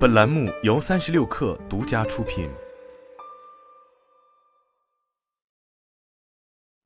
本栏目由三十六氪独家出品。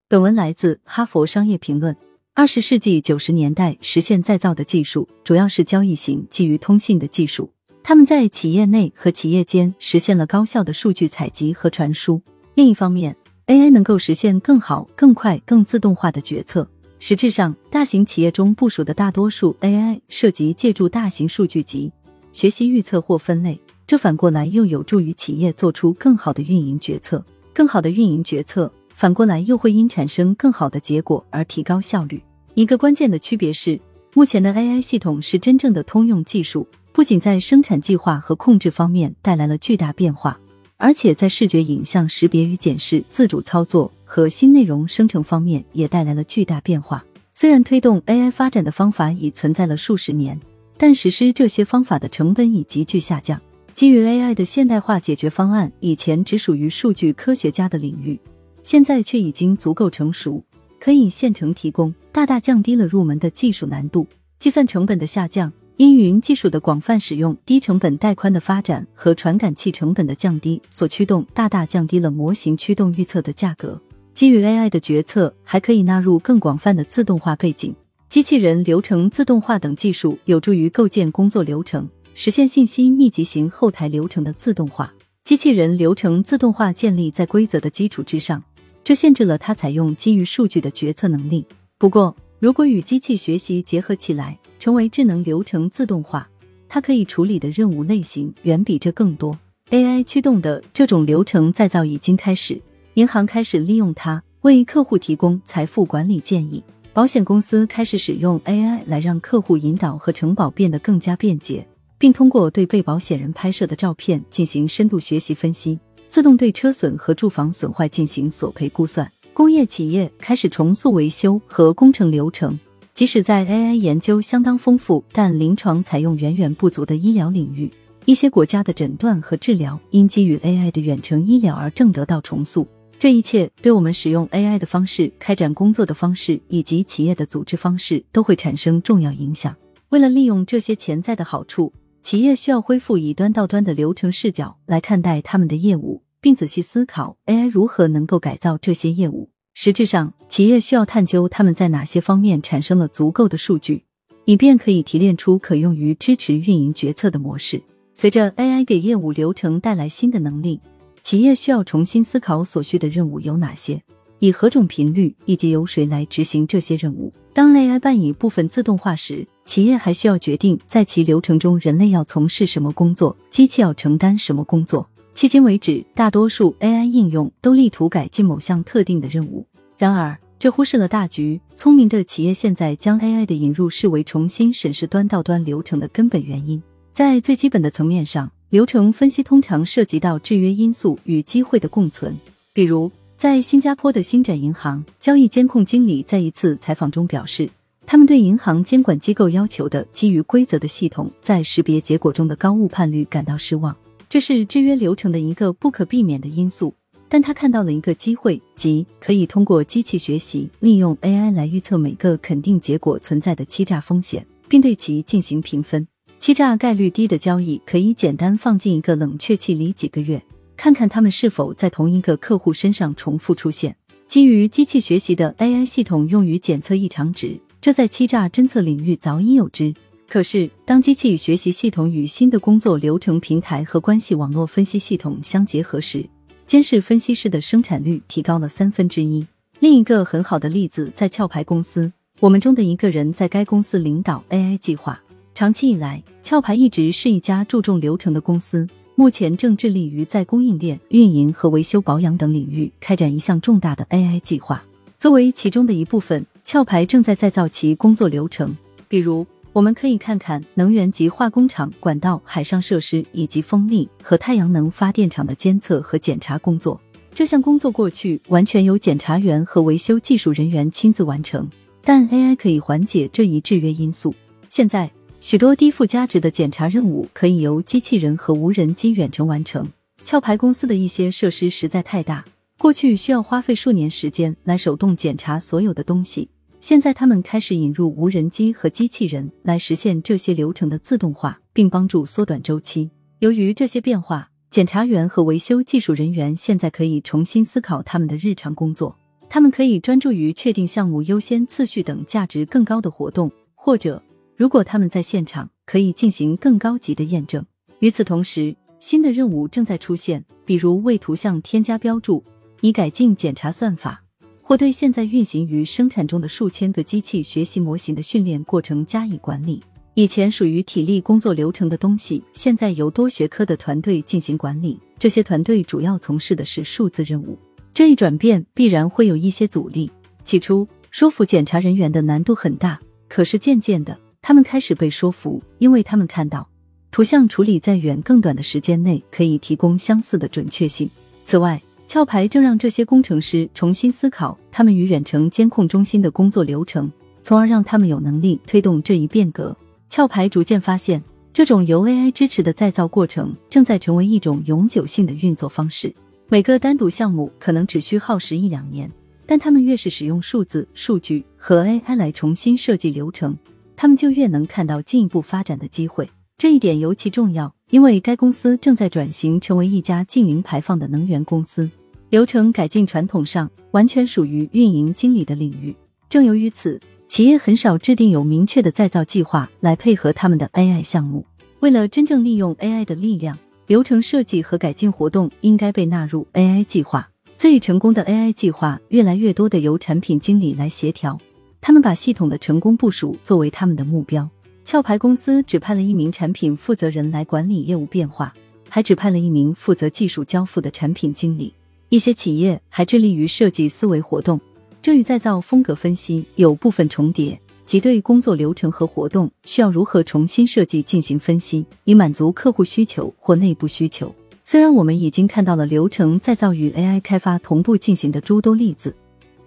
本文来自《哈佛商业评论》。二十世纪九十年代实现再造的技术，主要是交易型基于通信的技术。他们在企业内和企业间实现了高效的数据采集和传输。另一方面，AI 能够实现更好、更快、更自动化的决策。实质上，大型企业中部署的大多数 AI 涉及借助大型数据集。学习预测或分类，这反过来又有助于企业做出更好的运营决策。更好的运营决策，反过来又会因产生更好的结果而提高效率。一个关键的区别是，目前的 AI 系统是真正的通用技术，不仅在生产计划和控制方面带来了巨大变化，而且在视觉影像识别与检视、自主操作和新内容生成方面也带来了巨大变化。虽然推动 AI 发展的方法已存在了数十年。但实施这些方法的成本已急剧下降。基于 AI 的现代化解决方案，以前只属于数据科学家的领域，现在却已经足够成熟，可以现成提供，大大降低了入门的技术难度。计算成本的下降，因云技术的广泛使用、低成本带宽的发展和传感器成本的降低所驱动，大大降低了模型驱动预测的价格。基于 AI 的决策还可以纳入更广泛的自动化背景。机器人流程自动化等技术有助于构建工作流程，实现信息密集型后台流程的自动化。机器人流程自动化建立在规则的基础之上，这限制了它采用基于数据的决策能力。不过，如果与机器学习结合起来，成为智能流程自动化，它可以处理的任务类型远比这更多。AI 驱动的这种流程再造已经开始，银行开始利用它为客户提供财富管理建议。保险公司开始使用 AI 来让客户引导和承保变得更加便捷，并通过对被保险人拍摄的照片进行深度学习分析，自动对车损和住房损坏进行索赔估算。工业企业开始重塑维修和工程流程，即使在 AI 研究相当丰富但临床采用远远不足的医疗领域，一些国家的诊断和治疗因基于 AI 的远程医疗而正得到重塑。这一切对我们使用 AI 的方式、开展工作的方式以及企业的组织方式都会产生重要影响。为了利用这些潜在的好处，企业需要恢复以端到端的流程视角来看待他们的业务，并仔细思考 AI 如何能够改造这些业务。实质上，企业需要探究他们在哪些方面产生了足够的数据，以便可以提炼出可用于支持运营决策的模式。随着 AI 给业务流程带来新的能力。企业需要重新思考所需的任务有哪些，以何种频率，以及由谁来执行这些任务。当 AI 办以部分自动化时，企业还需要决定在其流程中人类要从事什么工作，机器要承担什么工作。迄今为止，大多数 AI 应用都力图改进某项特定的任务，然而这忽视了大局。聪明的企业现在将 AI 的引入视为重新审视端到端流程的根本原因。在最基本的层面上。流程分析通常涉及到制约因素与机会的共存。比如，在新加坡的星展银行，交易监控经理在一次采访中表示，他们对银行监管机构要求的基于规则的系统在识别结果中的高误判率感到失望。这是制约流程的一个不可避免的因素。但他看到了一个机会，即可以通过机器学习，利用 AI 来预测每个肯定结果存在的欺诈风险，并对其进行评分。欺诈概率低的交易可以简单放进一个冷却器里几个月，看看他们是否在同一个客户身上重复出现。基于机器学习的 AI 系统用于检测异常值，这在欺诈侦测领域早已有之。可是，当机器学习系统与新的工作流程平台和关系网络分析系统相结合时，监视分析师的生产率提高了三分之一。另一个很好的例子在壳牌公司，我们中的一个人在该公司领导 AI 计划。长期以来，壳牌一直是一家注重流程的公司。目前正致力于在供应链、运营和维修保养等领域开展一项重大的 AI 计划。作为其中的一部分，壳牌正在再造其工作流程。比如，我们可以看看能源及化工厂、管道、海上设施以及风力和太阳能发电厂的监测和检查工作。这项工作过去完全由检查员和维修技术人员亲自完成，但 AI 可以缓解这一制约因素。现在。许多低附加值的检查任务可以由机器人和无人机远程完成。壳牌公司的一些设施实在太大，过去需要花费数年时间来手动检查所有的东西。现在他们开始引入无人机和机器人来实现这些流程的自动化，并帮助缩短周期。由于这些变化，检查员和维修技术人员现在可以重新思考他们的日常工作。他们可以专注于确定项目优先次序等价值更高的活动，或者如果他们在现场，可以进行更高级的验证。与此同时，新的任务正在出现，比如为图像添加标注，以改进检查算法。或对现在运行于生产中的数千个机器学习模型的训练过程加以管理。以前属于体力工作流程的东西，现在由多学科的团队进行管理。这些团队主要从事的是数字任务。这一转变必然会有一些阻力。起初，说服检查人员的难度很大，可是渐渐的，他们开始被说服，因为他们看到图像处理在远更短的时间内可以提供相似的准确性。此外，壳牌正让这些工程师重新思考他们与远程监控中心的工作流程，从而让他们有能力推动这一变革。壳牌逐渐发现，这种由 AI 支持的再造过程正在成为一种永久性的运作方式。每个单独项目可能只需耗时一两年，但他们越是使用数字、数据和 AI 来重新设计流程，他们就越能看到进一步发展的机会。这一点尤其重要，因为该公司正在转型成为一家净零排放的能源公司。流程改进传统上完全属于运营经理的领域。正由于此，企业很少制定有明确的再造计划来配合他们的 AI 项目。为了真正利用 AI 的力量，流程设计和改进活动应该被纳入 AI 计划。最成功的 AI 计划，越来越多的由产品经理来协调。他们把系统的成功部署作为他们的目标。壳牌公司指派了一名产品负责人来管理业务变化，还指派了一名负责技术交付的产品经理。一些企业还致力于设计思维活动，这与再造风格分析有部分重叠，即对工作流程和活动需要如何重新设计进行分析，以满足客户需求或内部需求。虽然我们已经看到了流程再造与 AI 开发同步进行的诸多例子，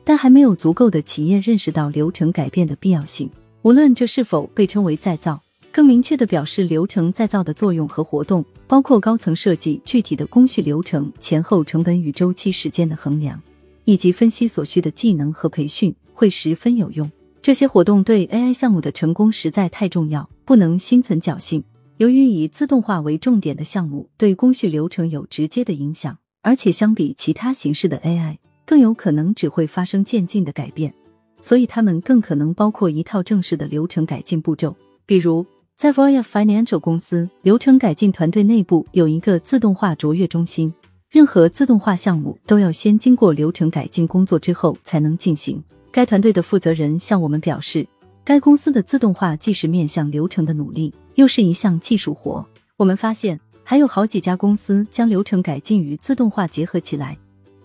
但还没有足够的企业认识到流程改变的必要性。无论这是否被称为再造。更明确的表示流程再造的作用和活动，包括高层设计、具体的工序流程、前后成本与周期时间的衡量，以及分析所需的技能和培训，会十分有用。这些活动对 AI 项目的成功实在太重要，不能心存侥幸。由于以自动化为重点的项目对工序流程有直接的影响，而且相比其他形式的 AI，更有可能只会发生渐进的改变，所以他们更可能包括一套正式的流程改进步骤，比如。在 Voya Financial 公司，流程改进团队内部有一个自动化卓越中心。任何自动化项目都要先经过流程改进工作之后才能进行。该团队的负责人向我们表示，该公司的自动化既是面向流程的努力，又是一项技术活。我们发现还有好几家公司将流程改进与自动化结合起来。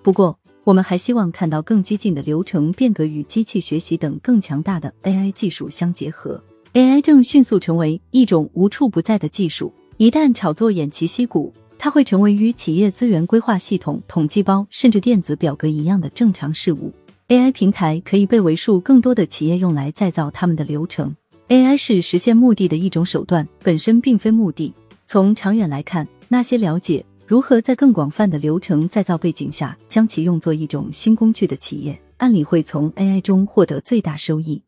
不过，我们还希望看到更激进的流程变革与机器学习等更强大的 AI 技术相结合。AI 正迅速成为一种无处不在的技术，一旦炒作偃旗息鼓，它会成为与企业资源规划系统、统计包甚至电子表格一样的正常事物。AI 平台可以被为数更多的企业用来再造他们的流程。AI 是实现目的的一种手段，本身并非目的。从长远来看，那些了解如何在更广泛的流程再造背景下将其用作一种新工具的企业，按理会从 AI 中获得最大收益。